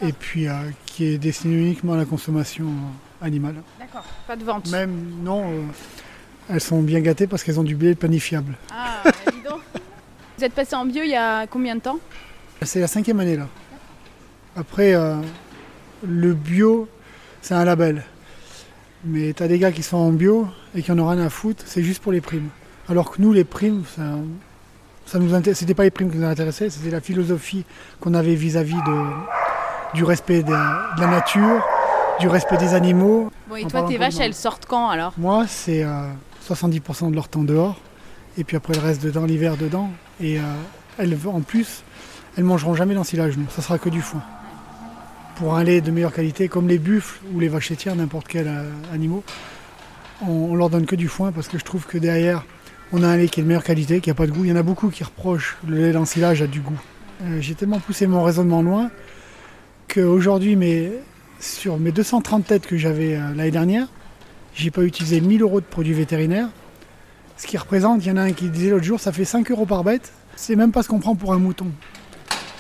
Et puis euh, qui est destiné uniquement à la consommation euh, animale. D'accord, pas de vente. Même, non, euh, elles sont bien gâtées parce qu'elles ont du blé planifiable. Ah, dis donc. Vous êtes passé en bio il y a combien de temps? C'est la cinquième année là. Après, euh, le bio, c'est un label. Mais tu as des gars qui sont en bio et qui en ont rien à foutre, c'est juste pour les primes. Alors que nous, les primes, ça, ça nous intér- c'était pas les primes qui nous intéressaient, c'était la philosophie qu'on avait vis-à-vis de, du respect de, de la nature, du respect des animaux. Bon, et En toi, tes vaches, elles sortent quand alors? Moi, c'est euh, 70% de leur temps dehors, et puis après le reste dedans, l'hiver dedans. Et euh, elles, en plus, elles mangeront jamais d'ensilage, nous, ça sera que du foin. Pour un lait de meilleure qualité, comme les buffles ou les vaches laitières, n'importe quel euh, animaux, on, leur donne que du foin parce que je trouve que derrière, on a un lait qui est de meilleure qualité, qui n'a pas de goût. Il y en a beaucoup qui reprochent le lait d'ensilage a du goût. Euh, J'ai tellement poussé mon raisonnement loin qu'aujourd'hui, sur mes 230 têtes que j'avais euh, l'année dernière, j'ai pas utilisé 1000 euros de produits vétérinaires. Ce qui représente, il y en a un qui disait l'autre jour, ça fait 5 euros par bête. C'est même pas ce qu'on prend pour un mouton.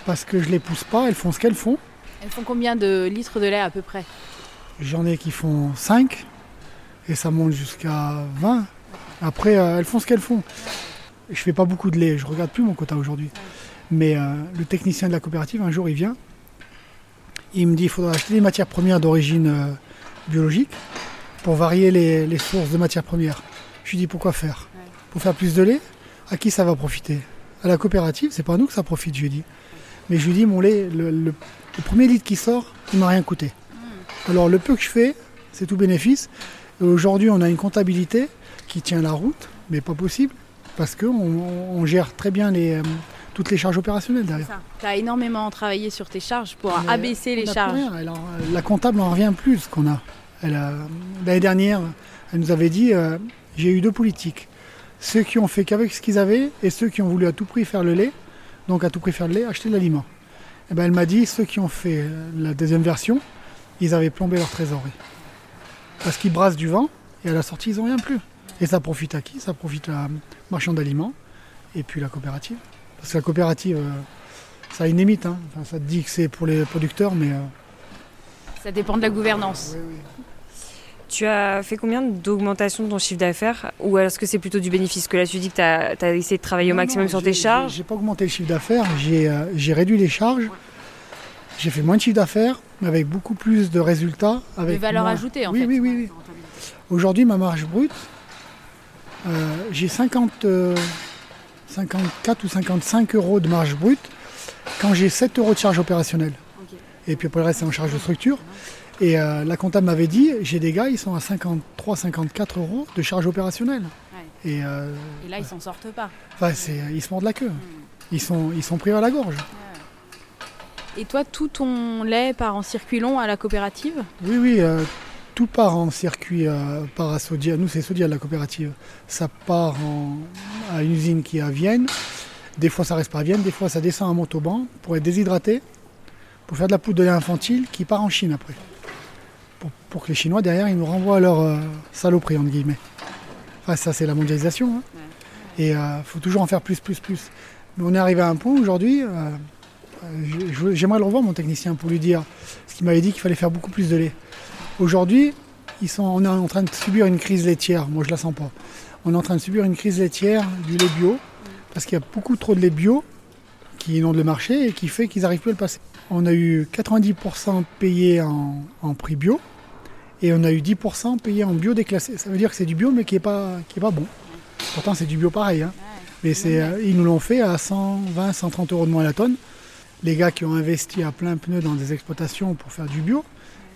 Parce que je les pousse pas, elles font ce qu'elles font. Elles font combien de litres de lait à peu près? J'en ai qui font 5 et ça monte jusqu'à 20. Après, euh, elles font ce qu'elles font. Je fais pas beaucoup de lait, je regarde plus mon quota aujourd'hui. Mais euh, le technicien de la coopérative, un jour, il vient. Il me dit il faudra acheter des matières premières d'origine euh, biologique pour varier les, les sources de matières premières. Je lui dis pourquoi faire? Pour faire plus de lait? À qui ça va profiter? À la coopérative, c'est pas à nous que ça profite, je lui dis. Mais je lui dis mon lait, le, le- le premier litre qui sort, il m'a rien coûté. Alors le peu que je fais, c'est tout bénéfice. Et aujourd'hui, on a une comptabilité qui tient la route, mais pas possible, parce qu'on on gère très bien les, euh, toutes les charges opérationnelles derrière. Tu as énormément travaillé sur tes charges pour Mais abaisser les charges. rien. En- la comptable n'en revient plus de ce qu'on a. L'année dernière, elle nous avait dit euh, j'ai eu deux politiques. Ceux qui ont fait qu'avec ce qu'ils avaient et ceux qui ont voulu à tout prix faire le lait, donc à tout prix faire le lait, acheter de l'aliment. Et ben, elle m'a dit ceux qui ont fait euh, la deuxième version, ils avaient plombé leur trésorerie. Parce qu'ils brassent du vent et à la sortie, ils n'ont rien plus. Et ça profite à qui? Ça profite à marchand d'aliments et puis la coopérative. Parce que la coopérative, euh, ça a une limite. hein. Enfin, ça te dit que c'est pour les producteurs, mais euh, Ça dépend de la gouvernance. Tu as fait combien d'augmentation de ton chiffre d'affaires Ou est-ce que c'est plutôt du bénéfice Que là, tu dis que tu as, essayé de travailler au Non, maximum non, sur tes charges. J'ai pas augmenté le chiffre d'affaires, j'ai euh, j'ai réduit les charges. J'ai fait moins de chiffre d'affaires, mais avec beaucoup plus de résultats. Avec De valeur moins- ajoutée en oui, fait. Oui, oui, oui. Aujourd'hui, ma marge brute, euh, j'ai 50, euh, 54 ou 55 euros de marge brute quand j'ai 7 euros de charge opérationnelle. Et puis après le reste, c'est en charge de structure. Et euh, la comptable m'avait dit, j'ai des gars, ils sont à 53, 54 euros de charge opérationnelle. Et euh, Et là, ils s'en sortent pas. Enfin, c'est, ils se mordent la queue. Ils sont, ils sont pris à la gorge. Et toi, tout ton lait part en circuit long à la coopérative? Oui, oui, euh, tout part en circuit, euh, part à Sodia. Nous, c'est Sodia, la coopérative. Ça part en- à une usine qui est à Vienne. Des fois, ça reste pas à Vienne. Des fois, ça descend à Montauban pour être déshydraté, pour faire de la poudre de lait infantile qui part en Chine après. Pour, que les Chinois, derrière, ils nous renvoient leur euh, saloperie, entre guillemets. Enfin, ça, c'est la mondialisation. hein. Et il faut toujours en faire plus, plus, plus. Mais on est arrivé à un point aujourd'hui, euh, euh, j'aimerais le revoir, mon technicien, pour lui dire ce qu'il m'avait dit qu'il fallait faire beaucoup plus de lait. Aujourd'hui, ils sont, on est en train de subir une crise laitière. Moi, je la sens pas. On est en train de subir une crise laitière du lait bio parce qu'il y a beaucoup trop de lait bio qui inonde le marché et qui fait qu'ils n'arrivent plus à le passer. On a eu 90% payés en, en prix bio et on a eu 10% payés en bio déclassé. Ça veut dire que c'est du bio mais qui n'est pas, qui est pas bon. Pourtant, c'est du bio pareil. hein. Mais c'est, euh, ils nous l'ont fait à 120, 130 euros de moins la tonne. Les gars qui ont investi à plein pneu dans des exploitations pour faire du bio,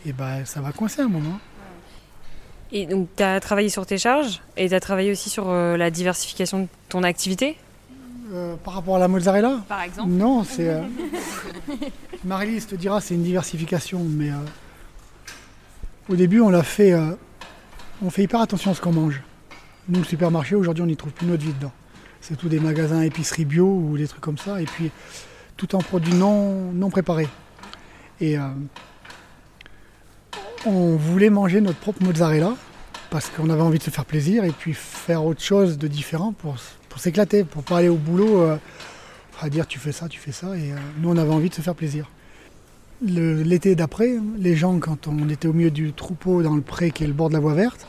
et ben ça va coincer à un moment. Et donc, tu as travaillé sur tes charges et tu as travaillé aussi sur euh, la diversification de ton activité? Euh, par rapport à la mozzarella? Par exemple Non, c'est. euh, Marie-Lise te dira c'est une diversification, mais euh, au début on l'a fait. euh, on fait hyper attention à ce qu'on mange. Nous, le supermarché, aujourd'hui, on n'y trouve plus notre vie dedans. C'est tout des magasins épicerie bio ou des trucs comme ça, et puis tout en produits non, préparés. Et euh, on voulait manger notre propre mozzarella parce qu'on avait envie de se faire plaisir et puis faire autre chose de différent pour, s'éclater, pour pas aller au boulot euh, à dire tu fais ça, tu fais ça. Et nous, on avait envie de se faire plaisir. L'été d'après, les gens, quand on était au milieu du troupeau dans le pré qui est le bord de la voie verte,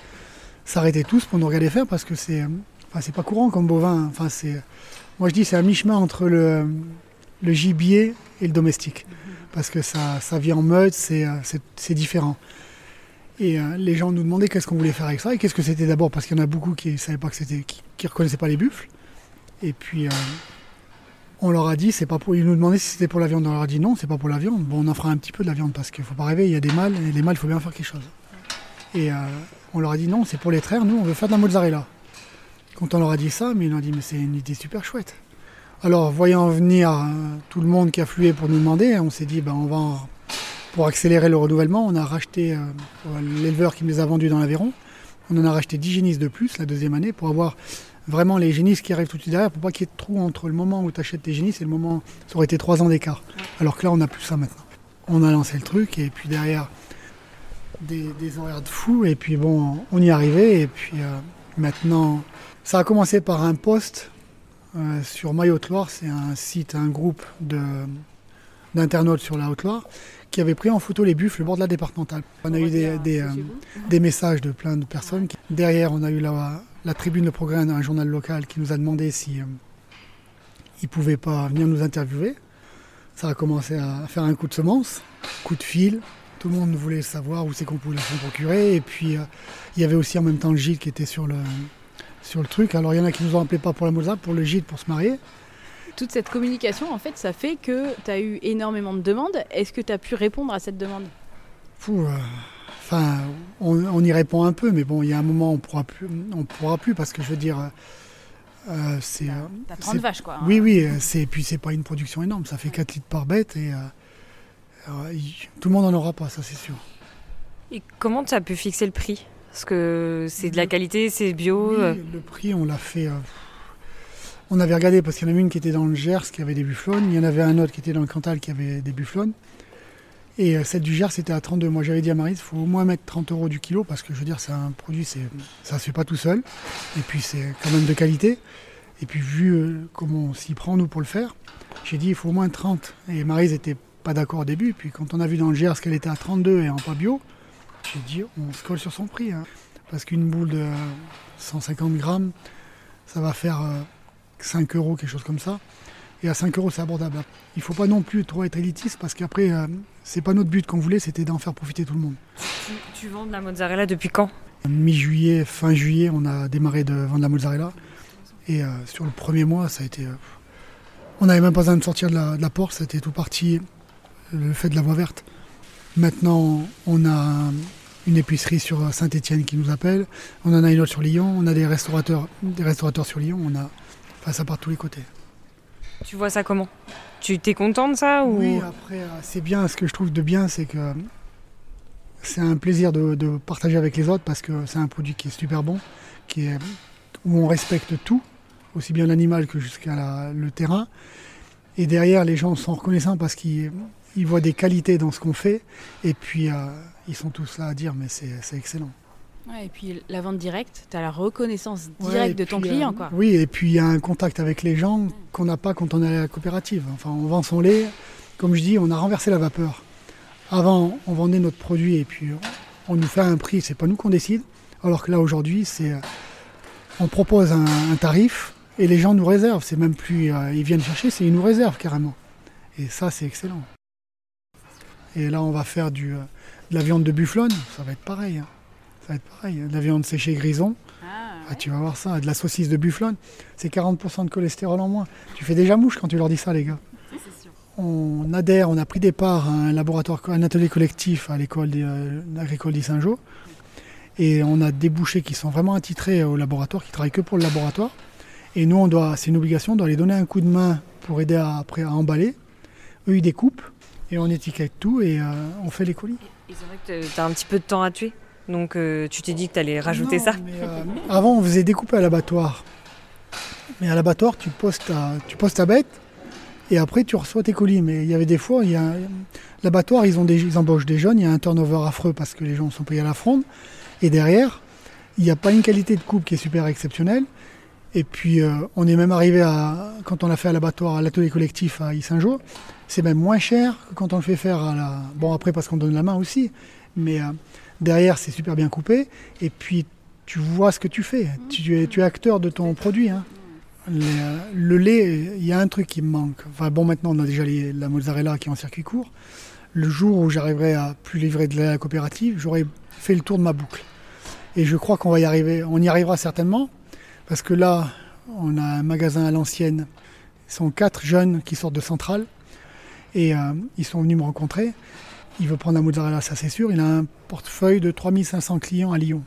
s'arrêtaient tous pour nous regarder faire parce que c'est enfin, pas courant comme bovin. Enfin, moi je dis c'est un mi-chemin entre le, gibier et le domestique. Parce que ça, ça vit en meute, c'est, euh, différent. Et euh, les gens nous demandaient qu'est-ce qu'on voulait faire avec ça et qu'est-ce que c'était d'abord parce qu'il y en a beaucoup qui ne savaient pas que c'était, qui, qui reconnaissaient pas les buffles. Et puis euh, on leur a dit c'est pas pour. Ils nous demandaient si c'était pour la viande. On leur a dit non, c'est pas pour la viande. Bon, on en fera un petit peu de la viande parce qu'il faut pas rêver, il y a des mâles et les mâles il faut bien faire quelque chose. Et euh, on leur a dit non, c'est pour les traire. Nous on veut faire de la mozzarella. Quand on leur a dit ça, mais ils nous ont dit mais c'est une idée super chouette. Alors voyant venir euh, tout le monde qui affluait pour nous demander, on s'est dit ben on va pour accélérer le renouvellement, on a racheté euh, l'éleveur qui nous a vendus dans l'Aveyron. On en a racheté 10 génisses de plus la deuxième année pour avoir vraiment les génisses qui arrivent tout de suite derrière pour pas qu'il y ait de trou entre le moment où tu achètes tes génisses et le moment. Ça aurait été 3 ans d'écart. Alors que là, on n'a plus ça maintenant. On a lancé le truc et puis derrière, des, des horaires de fou. Et puis bon, on y est arrivé. Et puis euh, maintenant, ça a commencé par un post euh, sur My Haute-Loire. C'est un site, un groupe d'internautes sur la Haute-Loire qui avait pris en photo les buffles le bord de la départementale. On a eu des, des, euh, des messages de plein de personnes. Derrière, on a eu la, la tribune de progrès, un journal local, qui nous a demandé si euh, il pouvait pas venir nous interviewer. Ça a commencé à faire un coup de semence, coup de fil. Tout le monde voulait savoir où c'est qu'on pouvait s'en procurer. Et puis, euh, il y avait aussi en même temps le gîte qui était sur le, sur le truc. Alors, il y en a qui nous ont appelé pas pour la Mozart, pour le gîte, pour se marier. Toute cette communication, en fait, ça fait que tu as eu énormément de demandes. Est-ce que tu as pu répondre à cette demande? Fou, euh, Enfin, on, on y répond un peu, mais bon, il y a un moment, on pourra plus, on pourra plus parce que je veux dire, euh, euh, c'est. euh, T'as 30 c'est- vaches, quoi. hein. Oui, oui, euh, c'est puis c'est pas une production énorme, ça fait 4 litres par bête et euh, euh, tout le monde n'en aura pas, ça c'est sûr. Et comment tu as pu fixer le prix? Parce que c'est de la qualité, c'est bio. Oui, euh, le prix, on l'a fait. On avait regardé parce qu'il y en avait une qui était dans le Gers qui avait des bufflonnes, il y en avait un autre qui était dans le Cantal qui avait des bufflonnes. Et euh, celle du Gers c'était à 32. Moi j'avais dit à Marie, il faut au moins mettre 30 euros du kilo parce que je veux dire, c'est un produit, c'est, ça se fait pas tout seul. Et puis c'est quand même de qualité. Et puis vu euh, comment on s'y prend nous pour le faire, j'ai dit il faut au moins 30. Et Marise n'était pas d'accord au début. Puis quand on a vu dans le Gers qu'elle était à 32 et en pas bio, j'ai dit on se colle sur son prix. hein. Parce qu'une boule de 150 grammes, ça va faire euh, 5 euros, quelque chose comme ça. Et à 5 euros, c'est abordable. Il ne faut pas non plus trop être élitiste parce qu'après, euh, c'est pas notre but qu'on voulait, c'était d'en faire profiter tout le monde. Tu, tu vends de la mozzarella depuis quand? Mi-juillet, fin juillet, on a démarré de vendre la mozzarella. Et euh, sur le premier mois, ça a été. euh, on n'avait même pas besoin de sortir de la, de la porte, c'était tout parti, le fait de la voie verte. Maintenant, on a un- une épicerie sur Saint-Etienne qui nous appelle, on en a une autre sur Lyon, on a des restaurateurs, des restaurateurs sur Lyon, on a. Enfin, ça part de tous les côtés. Tu vois ça comment? Tu t'es content de ça ou... Oui, après, euh, c'est bien. Ce que je trouve de bien, c'est que c'est un plaisir de, de partager avec les autres parce que c'est un produit qui est super bon, qui est, où on respecte tout, aussi bien l'animal que jusqu'à la- le terrain. Et derrière, les gens sont reconnaissants parce qu'ils ils voient des qualités dans ce qu'on fait. Et puis, euh, ils sont tous là à dire, mais c'est excellent. Ouais, et puis la vente directe, tu as la reconnaissance directe de ton puis, client. euh, quoi. Oui, et puis il y a un contact avec les gens qu'on n'a pas quand on est à la coopérative. Enfin, on vend son lait. Comme je dis, on a renversé la vapeur. Avant, on vendait notre produit et puis on nous fait un prix, c'est pas nous qu'on décide. Alors que là, aujourd'hui, c'est. euh, On propose un, un tarif et les gens nous réservent. C'est même plus. euh, ils viennent chercher, c'est ils nous réservent carrément. Et ça, c'est excellent. Et là, on va faire du, euh, de la viande de bufflonne. Ça va être pareil. hein. Ça va être pareil. De la viande séchée grison. Ah, tu vas voir ça, de la saucisse de bufflonne, c'est 40% de cholestérol en moins. Tu fais déjà mouche quand tu leur dis ça, les gars. On adhère, on a pris des parts à un laboratoire, un atelier collectif à l'école des, euh, agricole d'Issingeau. Et on a des bouchers qui sont vraiment attitrés au laboratoire, qui travaillent que pour le laboratoire. Et nous, on doit, c'est une obligation, on doit les donner un coup de main pour aider à, après à emballer. Eux, ils découpent et on étiquette tout et euh, on fait les colis. Et c'est vrai que tu as un petit peu de temps à tuer? Donc euh, tu t'es dit que tu allais rajouter Non, ça. mais, euh, avant, on faisait découper à l'abattoir. Mais à l'abattoir, tu poses, ta, tu poses ta bête et après, tu reçois tes colis. Mais il y avait des fois, il y a, l'abattoir, ils, ont des, ils embauchent des jeunes, il y a un turnover affreux parce que les gens sont payés à la fronde. Et derrière, il n'y a pas une qualité de coupe qui est super exceptionnelle. Et puis, euh, on est même arrivé à, quand on l'a fait à l'abattoir, à l'atelier collectif à Issingeau, c'est même moins cher que quand on le fait faire à la. Bon, après, parce qu'on donne la main aussi. Mais euh, derrière, c'est super bien coupé. Et puis, tu vois ce que tu fais. Tu es, tu es acteur de ton produit. hein. Le, le lait, il y a un truc qui me manque. Enfin bon, maintenant on a déjà les- la mozzarella qui est en circuit court. Le jour où j'arriverai à plus livrer de lait à la coopérative, j'aurai fait le tour de ma boucle. Et je crois qu'on va y arriver. On y arrivera certainement parce que là, on a un magasin à l'ancienne. Ce sont quatre jeunes qui sortent de Centrale et euh, ils sont venus me rencontrer. Il veut prendre la mozzarella, ça c'est sûr. Il a un portefeuille de 3500 clients à Lyon.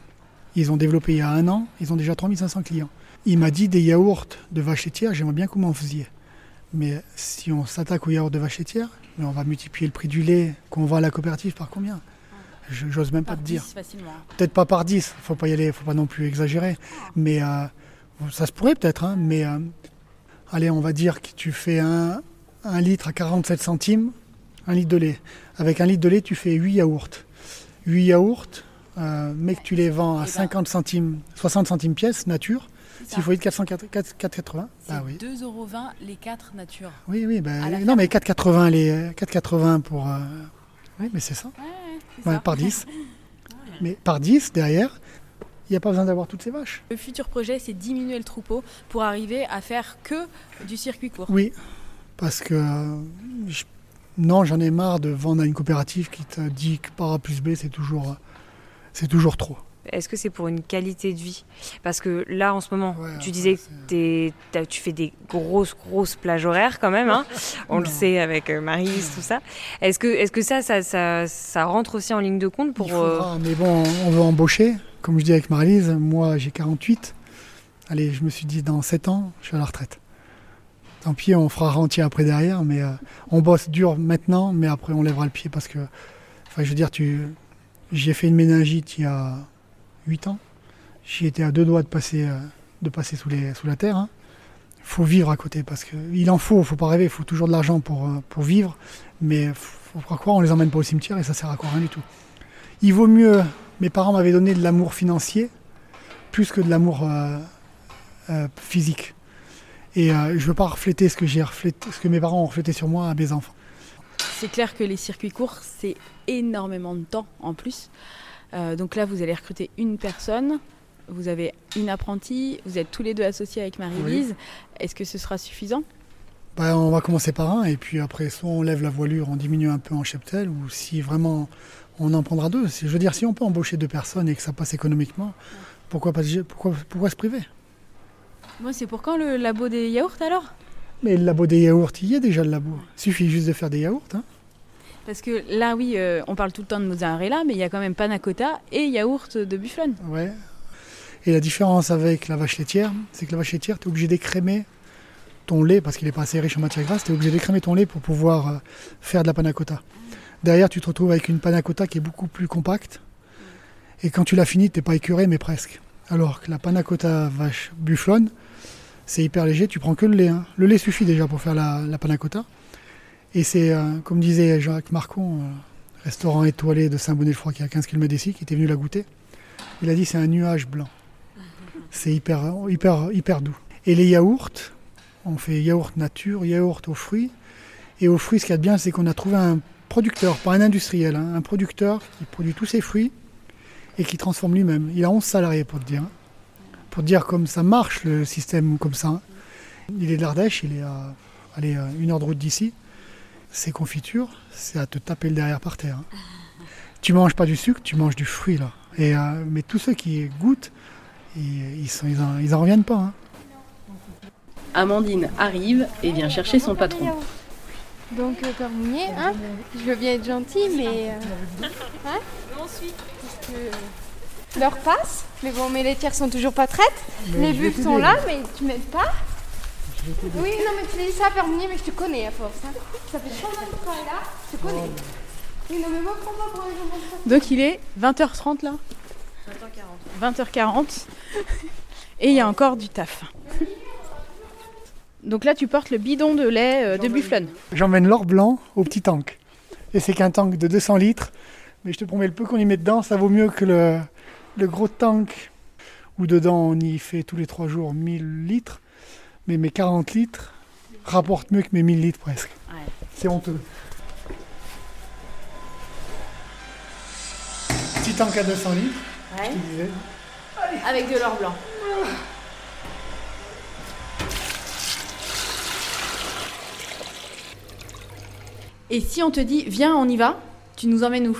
Ils ont développé il y a un an, ils ont déjà 3500 clients. Il m'a dit des yaourts de vache laitière, j'aimerais bien que vous m'en faisiez. Mais si on s'attaque aux yaourts de vache laitière, mais on va multiplier le prix du lait qu'on vend à la coopérative par combien? Je- J'ose même pas te dire. Peut-être pas par 10, faut pas y aller, faut pas non plus exagérer. Mais euh, ça se pourrait peut-être, hein, mais euh, allez, on va dire que tu fais un, un litre à 47 centimes, un litre de lait. Avec un litre de lait, tu fais 8 yaourts. 8 yaourts, euh, mais que tu les vends à Eh ben. 50 centimes, 60 centimes pièce, nature, s'il faut être 480, bah oui. 2,20€ les 4 nature. Oui, oui, bah, non, mais 4,80 les 4,80 pour. euh, oui, mais c'est ça. c'est Ouais, ça. par 10. mais par 10 derrière, il n'y a pas besoin d'avoir toutes ces vaches. Le futur projet, c'est diminuer le troupeau pour arriver à faire que du circuit court. Oui, parce que euh, je- non, j'en ai marre de vendre à une coopérative qui te dit que par A plus B, c'est toujours, c'est toujours trop. Est-ce que c'est pour une qualité de vie? Parce que là, en ce moment, Ouais, tu disais que tu fais des grosses, grosses plages horaires quand même. hein. On le sait avec euh, Maryse, tout ça. Est-ce que, est -ce que ça, ça, ça, ça rentre aussi en ligne de compte pour... Il euh, faudra, mais bon, on veut embaucher. Comme je dis avec Marie-Lise, moi j'ai 48. Allez, je me suis dit dans 7 ans, je suis à la retraite. Tant pis, on fera rentier après derrière, mais euh, on bosse dur maintenant, mais après on lèvera le pied parce que, enfin, je veux dire, tu, j'ai fait une méningite il y a 8 ans. J'y étais à deux doigts de passer, euh, de passer sous, la terre. hein. faut vivre à côté parce qu'il en faut, faut pas rêver, il faut toujours de l'argent pour, euh, pour vivre, mais faut pas croire, on les emmène pas au cimetière et ça sert à quoi rien du tout. Il vaut mieux, mes parents m'avaient donné de l'amour financier plus que de l'amour physique. Et euh, je veux pas refléter ce que j'ai reflété, ce que mes parents ont reflété sur moi à mes enfants. C'est clair que les circuits courts, c'est énormément de temps en plus. Euh, donc là, vous allez recruter une personne, vous avez une apprentie, vous êtes tous les deux associés avec Marie-Lise. Est-ce que ce sera suffisant? Ben, on va commencer par un et puis après soit on lève la voilure, on diminue un peu en cheptel ou si vraiment on en prendra deux. Je veux dire, si on peut embaucher deux personnes et que ça passe économiquement, pourquoi, pas, pourquoi, pourquoi se priver? Moi, c'est pour quand le labo des yaourts alors? Mais le labo des yaourts, il y a déjà le labo. Il suffit juste de faire des yaourts. hein. Parce que là, oui, euh, on parle tout le temps de mozzarella, mais il y a quand même panna cotta et yaourt de bufflone. Ouais. Et la différence avec la vache laitière, c'est que la vache laitière, tu es obligé d'écrémer ton lait, parce qu'il n'est pas assez riche en matière grasse, tu es obligé d'écrémer ton lait pour pouvoir euh, faire de la panna cotta. Derrière, tu te retrouves avec une panna cotta qui est beaucoup plus compacte. Et quand tu l'as fini, tu n'es pas écuré, mais presque. Alors que la panna cotta vache bufflone, c'est hyper léger, tu prends que le lait. hein. Le lait suffit déjà pour faire la, la. Et c'est, euh, comme disait Jacques Marcon, euh, restaurant étoilé de Saint-Bonnet-le-Froid qui est à 15 km d'ici, qui était venu la goûter. Il a dit c'est un nuage blanc. C'est hyper, hyper, hyper doux. Et les yaourts, on fait yaourt nature, yaourt aux fruits. Et aux fruits, ce qu'il y a de bien, c'est qu'on a trouvé un producteur, pas un industriel, hein, un producteur qui produit tous ses fruits et qui transforme lui-même. Il a 11 salariés pour te dire. hein. Pour te dire comme ça marche le système comme ça. hein. Il est de l'Ardèche, il est à allez, à une heure de route d'ici. Ces confitures, c'est à te taper le derrière par terre. hein. Tu manges pas du sucre, tu manges du fruit là. Et, euh, mais tous ceux qui goûtent, ils, ils, sont, ils, en, ils en reviennent pas. hein. Amandine arrive et vient chercher son patron. Donc, euh, Père Mounier, hein, je veux bien être gentille, mais. euh, hein Parce que l'heure passe, mais bon, mes laitières sont toujours pas traites. Mais Les buffles sont là, mais tu m'aides pas. Oui, non, mais tu dis ça, Mounier, mais je te connais à force. hein. Ça fait 30 ans que tu travailles là, je te connais. Oui, non, mais moi, prends pas pour de ça. Donc il est 20h30 là? 20h40. 20h40. Et il y a encore du taf. Donc là, tu portes le bidon de lait euh, de bufflone. J'emmène l'or blanc au petit tank. Et c'est qu'un tank de 200 litres. Mais je te promets, le peu qu'on y met dedans, ça vaut mieux que le, le gros tank où dedans on y fait tous les 3 jours 1000 litres. Mais mes 40 litres rapportent mieux que mes 1000 litres presque. C'est honteux. Petit tank à 200 litres, je te disais. Avec de l'or blanc. Et si on te dit, viens, on y va, tu nous emmènes où?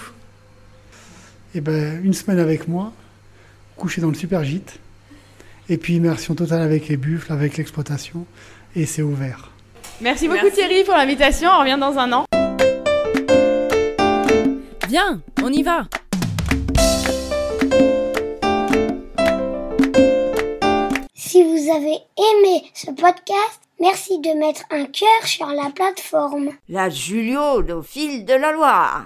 Et ben, une semaine avec moi, couché dans le super gîte, et puis immersion totale avec les buffles, avec l'exploitation, et c'est ouvert. Merci beaucoup Thierry pour l'invitation, on revient dans un an. Viens, on y va Si vous avez aimé ce podcast, merci de mettre un cœur sur la plateforme. La Julio au fil de la Loire.